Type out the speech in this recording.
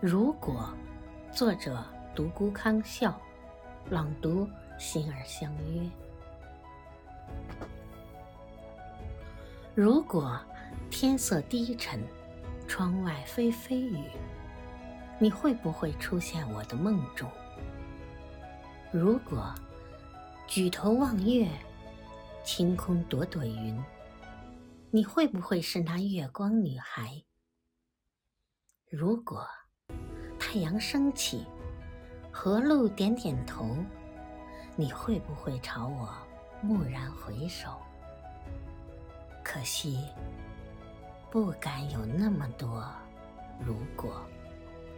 如果，作者独孤康笑，朗读心儿相约。如果天色低沉，窗外霏霏雨，你会不会出现我的梦中？如果举头望月，晴空朵朵云，你会不会是那月光女孩？如果。太阳升起，河路点点头，你会不会朝我蓦然回首？可惜，不敢有那么多如果。